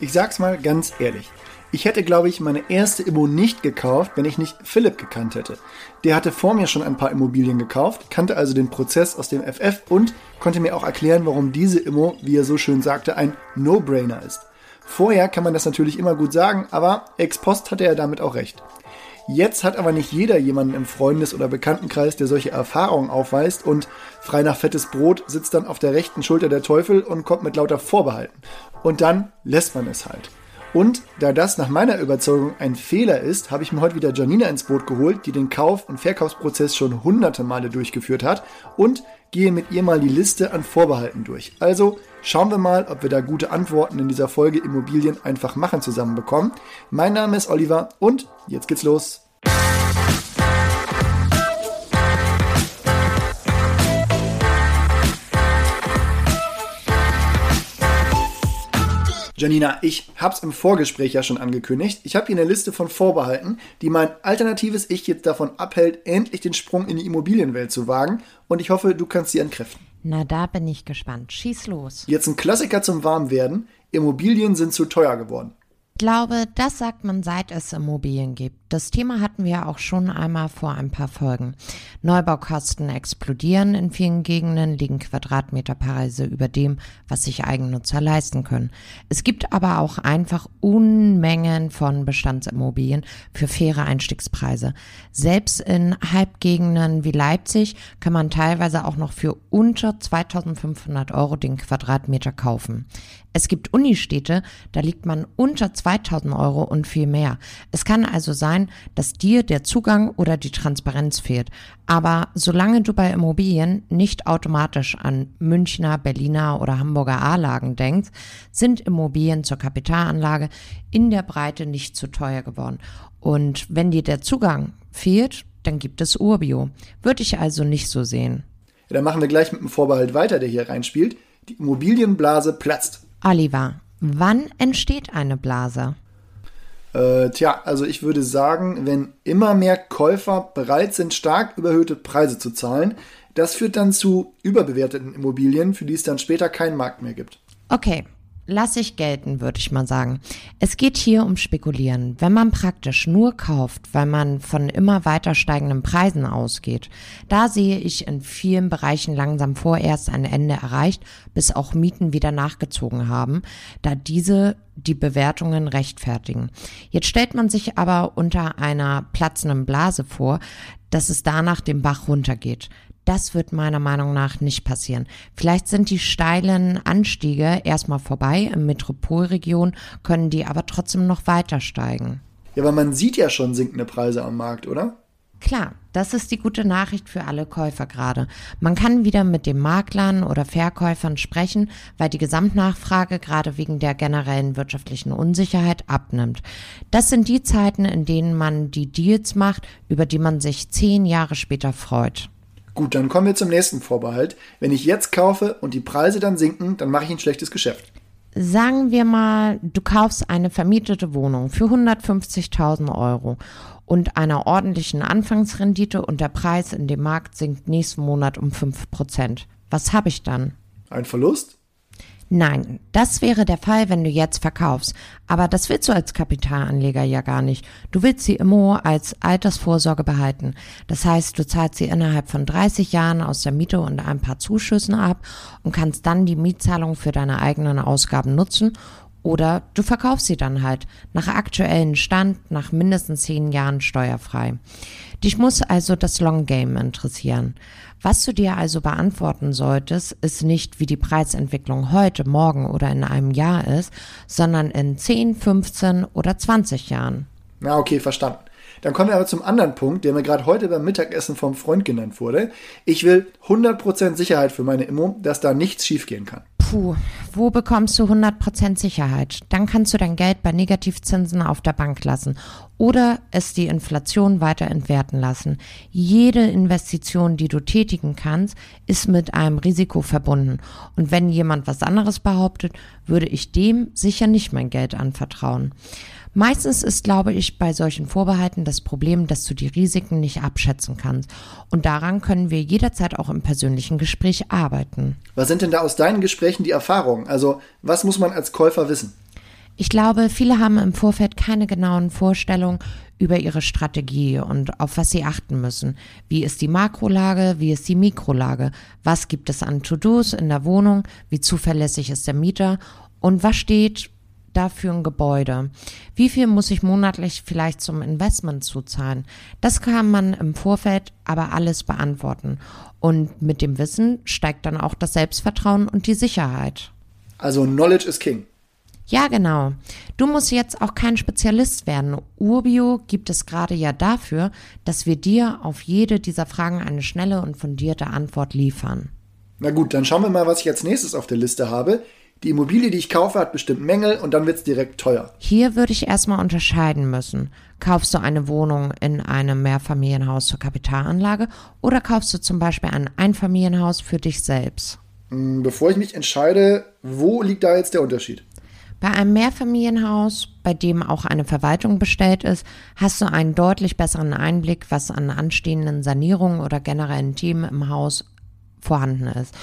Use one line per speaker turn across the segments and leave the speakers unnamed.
Ich sag's mal ganz ehrlich. Ich hätte, glaube ich, meine erste Immo nicht gekauft, wenn ich nicht Philipp gekannt hätte. Der hatte vor mir schon ein paar Immobilien gekauft, kannte also den Prozess aus dem FF und konnte mir auch erklären, warum diese Immo, wie er so schön sagte, ein No-Brainer ist. Vorher kann man das natürlich immer gut sagen, aber ex post hatte er damit auch recht. Jetzt hat aber nicht jeder jemanden im Freundes- oder Bekanntenkreis, der solche Erfahrungen aufweist und frei nach fettes Brot sitzt dann auf der rechten Schulter der Teufel und kommt mit lauter Vorbehalten. Und dann lässt man es halt. Und da das nach meiner Überzeugung ein Fehler ist, habe ich mir heute wieder Janina ins Boot geholt, die den Kauf- und Verkaufsprozess schon hunderte Male durchgeführt hat und gehe mit ihr mal die Liste an Vorbehalten durch. Also schauen wir mal, ob wir da gute Antworten in dieser Folge Immobilien einfach machen zusammenbekommen. Mein Name ist Oliver und jetzt geht's los. Janina, ich hab's im Vorgespräch ja schon angekündigt. Ich habe hier eine Liste von Vorbehalten, die mein alternatives Ich jetzt davon abhält, endlich den Sprung in die Immobilienwelt zu wagen. Und ich hoffe, du kannst sie entkräften.
Na, da bin ich gespannt. Schieß los.
Jetzt ein Klassiker zum Warmwerden. Immobilien sind zu teuer geworden
glaube, das sagt man, seit es Immobilien gibt. Das Thema hatten wir auch schon einmal vor ein paar Folgen. Neubaukosten explodieren in vielen Gegenden, liegen Quadratmeterpreise über dem, was sich Eigennutzer leisten können. Es gibt aber auch einfach Unmengen von Bestandsimmobilien für faire Einstiegspreise. Selbst in Halbgegenden wie Leipzig kann man teilweise auch noch für unter 2500 Euro den Quadratmeter kaufen. Es gibt Unistädte, da liegt man unter 2000 Euro und viel mehr. Es kann also sein, dass dir der Zugang oder die Transparenz fehlt. Aber solange du bei Immobilien nicht automatisch an Münchner, Berliner oder Hamburger A-Lagen denkst, sind Immobilien zur Kapitalanlage in der Breite nicht zu teuer geworden. Und wenn dir der Zugang fehlt, dann gibt es Urbio. Würde ich also nicht so sehen.
Ja, dann machen wir gleich mit dem Vorbehalt weiter, der hier reinspielt. Die Immobilienblase platzt.
Oliver, wann entsteht eine Blase?
Äh, tja, also ich würde sagen, wenn immer mehr Käufer bereit sind, stark überhöhte Preise zu zahlen, das führt dann zu überbewerteten Immobilien, für die es dann später keinen Markt mehr gibt.
Okay, lasse ich gelten, würde ich mal sagen. Es geht hier um Spekulieren. Wenn man praktisch nur kauft, weil man von immer weiter steigenden Preisen ausgeht, da sehe ich in vielen Bereichen langsam vorerst ein Ende erreicht, bis auch Mieten wieder nachgezogen haben, da diese die Bewertungen rechtfertigen. Jetzt stellt man sich aber unter einer platzenden Blase vor, dass es danach den Bach runtergeht. Das wird meiner Meinung nach nicht passieren. Vielleicht sind die steilen Anstiege erstmal vorbei. In Metropolregion können die aber trotzdem noch weiter steigen.
Ja, aber man sieht ja schon sinkende Preise am Markt, oder?
Klar, das ist die gute Nachricht für alle Käufer gerade. Man kann wieder mit den Maklern oder Verkäufern sprechen, weil die Gesamtnachfrage gerade wegen der generellen wirtschaftlichen Unsicherheit abnimmt. Das sind die Zeiten, in denen man die Deals macht, über die man sich zehn Jahre später freut.
Gut, dann kommen wir zum nächsten Vorbehalt. Wenn ich jetzt kaufe und die Preise dann sinken, dann mache ich ein schlechtes Geschäft.
Sagen wir mal, du kaufst eine vermietete Wohnung für 150.000 Euro und einer ordentlichen Anfangsrendite und der Preis in dem Markt sinkt nächsten Monat um 5%. Was habe ich dann?
Ein Verlust?
Nein, das wäre der Fall, wenn du jetzt verkaufst. Aber das willst du als Kapitalanleger ja gar nicht. Du willst sie immer als Altersvorsorge behalten. Das heißt, du zahlst sie innerhalb von 30 Jahren aus der Miete und ein paar Zuschüssen ab und kannst dann die Mietzahlung für deine eigenen Ausgaben nutzen oder du verkaufst sie dann halt nach aktuellen Stand nach mindestens zehn Jahren steuerfrei. Dich muss also das Long Game interessieren. Was du dir also beantworten solltest, ist nicht, wie die Preisentwicklung heute, morgen oder in einem Jahr ist, sondern in 10, 15 oder 20 Jahren.
Na, okay, verstanden. Dann kommen wir aber zum anderen Punkt, der mir gerade heute beim Mittagessen vom Freund genannt wurde. Ich will 100% Sicherheit für meine Immo, dass da nichts schiefgehen kann.
Puh, wo bekommst du 100% Sicherheit? Dann kannst du dein Geld bei Negativzinsen auf der Bank lassen oder es die Inflation weiter entwerten lassen. Jede Investition, die du tätigen kannst, ist mit einem Risiko verbunden. Und wenn jemand was anderes behauptet, würde ich dem sicher nicht mein Geld anvertrauen. Meistens ist, glaube ich, bei solchen Vorbehalten das Problem, dass du die Risiken nicht abschätzen kannst. Und daran können wir jederzeit auch im persönlichen Gespräch arbeiten.
Was sind denn da aus deinen Gesprächen die Erfahrungen? Also, was muss man als Käufer wissen?
Ich glaube, viele haben im Vorfeld keine genauen Vorstellungen über ihre Strategie und auf was sie achten müssen. Wie ist die Makrolage, wie ist die Mikrolage, was gibt es an To-Dos in der Wohnung, wie zuverlässig ist der Mieter und was steht da für ein Gebäude? Wie viel muss ich monatlich vielleicht zum Investment zuzahlen? Das kann man im Vorfeld aber alles beantworten. Und mit dem Wissen steigt dann auch das Selbstvertrauen und die Sicherheit.
Also Knowledge is King.
Ja, genau. Du musst jetzt auch kein Spezialist werden. Urbio gibt es gerade ja dafür, dass wir dir auf jede dieser Fragen eine schnelle und fundierte Antwort liefern.
Na gut, dann schauen wir mal, was ich als nächstes auf der Liste habe. Die Immobilie, die ich kaufe, hat bestimmt Mängel und dann wird es direkt teuer.
Hier würde ich erstmal unterscheiden müssen. Kaufst du eine Wohnung in einem Mehrfamilienhaus zur Kapitalanlage oder kaufst du zum Beispiel ein Einfamilienhaus für dich selbst?
Hm, bevor ich mich entscheide, wo liegt da jetzt der Unterschied?
Bei einem Mehrfamilienhaus, bei dem auch eine Verwaltung bestellt ist, hast du einen deutlich besseren Einblick, was an anstehenden Sanierungen oder generellen Themen im Haus vorhanden ist.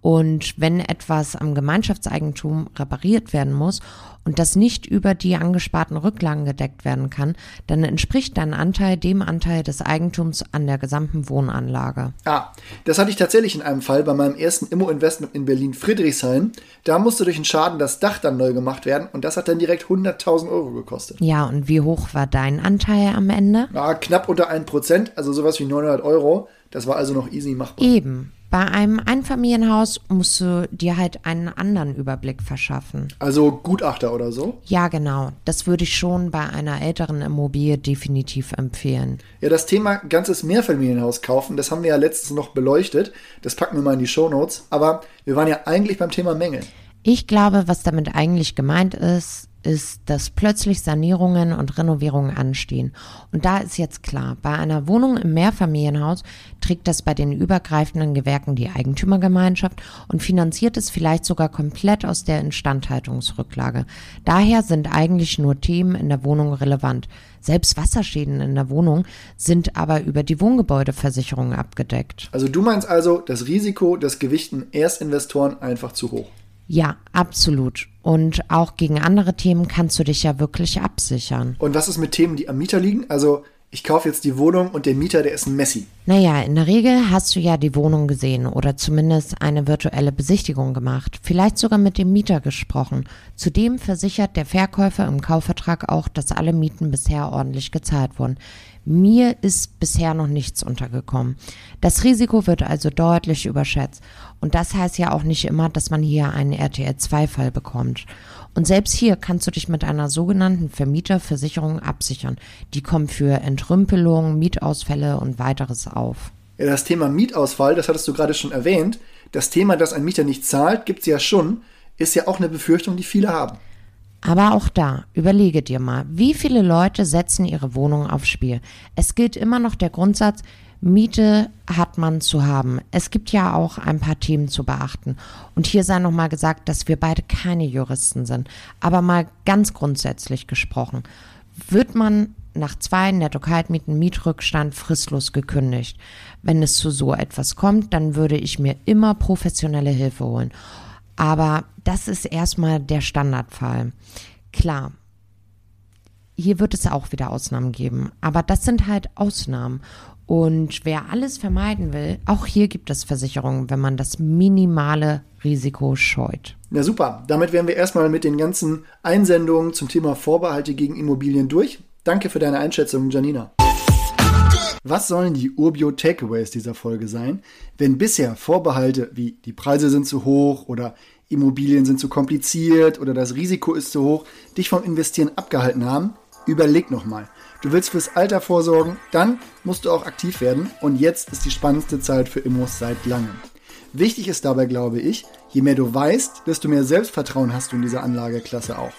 Und wenn etwas am Gemeinschaftseigentum repariert werden muss und das nicht über die angesparten Rücklagen gedeckt werden kann, dann entspricht dein Anteil dem Anteil des Eigentums an der gesamten Wohnanlage.
Ah, das hatte ich tatsächlich in einem Fall bei meinem ersten Immo-Investment in Berlin-Friedrichshain. Da musste durch einen Schaden das Dach dann neu gemacht werden und das hat dann direkt 100.000 Euro gekostet.
Ja, und wie hoch war dein Anteil am Ende?
Ja, knapp unter 1%, also sowas wie 900 Euro. Das war also noch easy machbar.
Eben. Bei einem Einfamilienhaus musst du dir halt einen anderen Überblick verschaffen.
Also Gutachter oder so?
Ja, genau. Das würde ich schon bei einer älteren Immobilie definitiv empfehlen.
Ja, das Thema ganzes Mehrfamilienhaus kaufen, das haben wir ja letztens noch beleuchtet. Das packen wir mal in die Shownotes. Aber wir waren ja eigentlich beim Thema Mängel.
Ich glaube, was damit eigentlich gemeint ist, ist, dass plötzlich Sanierungen und Renovierungen anstehen. Und da ist jetzt klar, bei einer Wohnung im Mehrfamilienhaus trägt das bei den übergreifenden Gewerken die Eigentümergemeinschaft und finanziert es vielleicht sogar komplett aus der Instandhaltungsrücklage. Daher sind eigentlich nur Themen in der Wohnung relevant. Selbst Wasserschäden in der Wohnung sind aber über die Wohngebäudeversicherung abgedeckt.
Also du meinst also, das Risiko, das gewichten Erstinvestoren einfach zu hoch.
Ja, absolut. Und auch gegen andere Themen kannst du dich ja wirklich absichern.
Und was ist mit Themen, die am Mieter liegen? Also ich kaufe jetzt die Wohnung und der Mieter, der ist ein Messi.
Naja, in der Regel hast du ja die Wohnung gesehen oder zumindest eine virtuelle Besichtigung gemacht, vielleicht sogar mit dem Mieter gesprochen. Zudem versichert der Verkäufer im Kaufvertrag auch, dass alle Mieten bisher ordentlich gezahlt wurden. Mir ist bisher noch nichts untergekommen. Das Risiko wird also deutlich überschätzt. Und das heißt ja auch nicht immer, dass man hier einen RTL-2-Fall bekommt. Und selbst hier kannst du dich mit einer sogenannten Vermieterversicherung absichern. Die kommt für Entrümpelung, Mietausfälle und weiteres auf.
Ja, das Thema Mietausfall, das hattest du gerade schon erwähnt. Das Thema, dass ein Mieter nicht zahlt, gibt es ja schon, ist ja auch eine Befürchtung, die viele haben.
Aber auch da, überlege dir mal, wie viele Leute setzen ihre Wohnung aufs Spiel. Es gilt immer noch der Grundsatz, Miete hat man zu haben. Es gibt ja auch ein paar Themen zu beachten. Und hier sei nochmal gesagt, dass wir beide keine Juristen sind. Aber mal ganz grundsätzlich gesprochen. Wird man nach zwei Netto-Kaltmieten Mietrückstand fristlos gekündigt? Wenn es zu so etwas kommt, dann würde ich mir immer professionelle Hilfe holen. Aber das ist erstmal der Standardfall. Klar, hier wird es auch wieder Ausnahmen geben. Aber das sind halt Ausnahmen. Und wer alles vermeiden will, auch hier gibt es Versicherungen, wenn man das minimale Risiko scheut.
Na super, damit wären wir erstmal mit den ganzen Einsendungen zum Thema Vorbehalte gegen Immobilien durch. Danke für deine Einschätzung, Janina. Was sollen die Urbio Takeaways dieser Folge sein, wenn bisher Vorbehalte wie die Preise sind zu hoch oder Immobilien sind zu kompliziert oder das Risiko ist zu hoch, dich vom Investieren abgehalten haben? Überleg nochmal. Du willst fürs Alter vorsorgen, dann musst du auch aktiv werden und jetzt ist die spannendste Zeit für Immos seit langem. Wichtig ist dabei, glaube ich, je mehr du weißt, desto mehr Selbstvertrauen hast du in dieser Anlageklasse auch.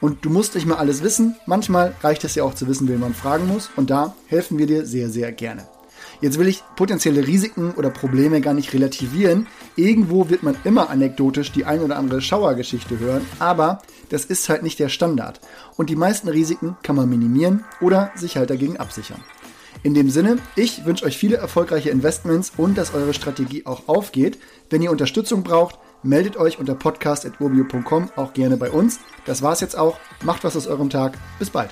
Und du musst nicht mal alles wissen, manchmal reicht es ja auch zu wissen, wen man fragen muss und da helfen wir dir sehr, sehr gerne. Jetzt will ich potenzielle Risiken oder Probleme gar nicht relativieren. Irgendwo wird man immer anekdotisch die ein oder andere Schauergeschichte hören, aber das ist halt nicht der Standard. Und die meisten Risiken kann man minimieren oder sich halt dagegen absichern. In dem Sinne, ich wünsche euch viele erfolgreiche Investments und dass eure Strategie auch aufgeht. Wenn ihr Unterstützung braucht, meldet euch unter podcast.urbio.com auch gerne bei uns. Das war's jetzt auch. Macht was aus eurem Tag. Bis bald.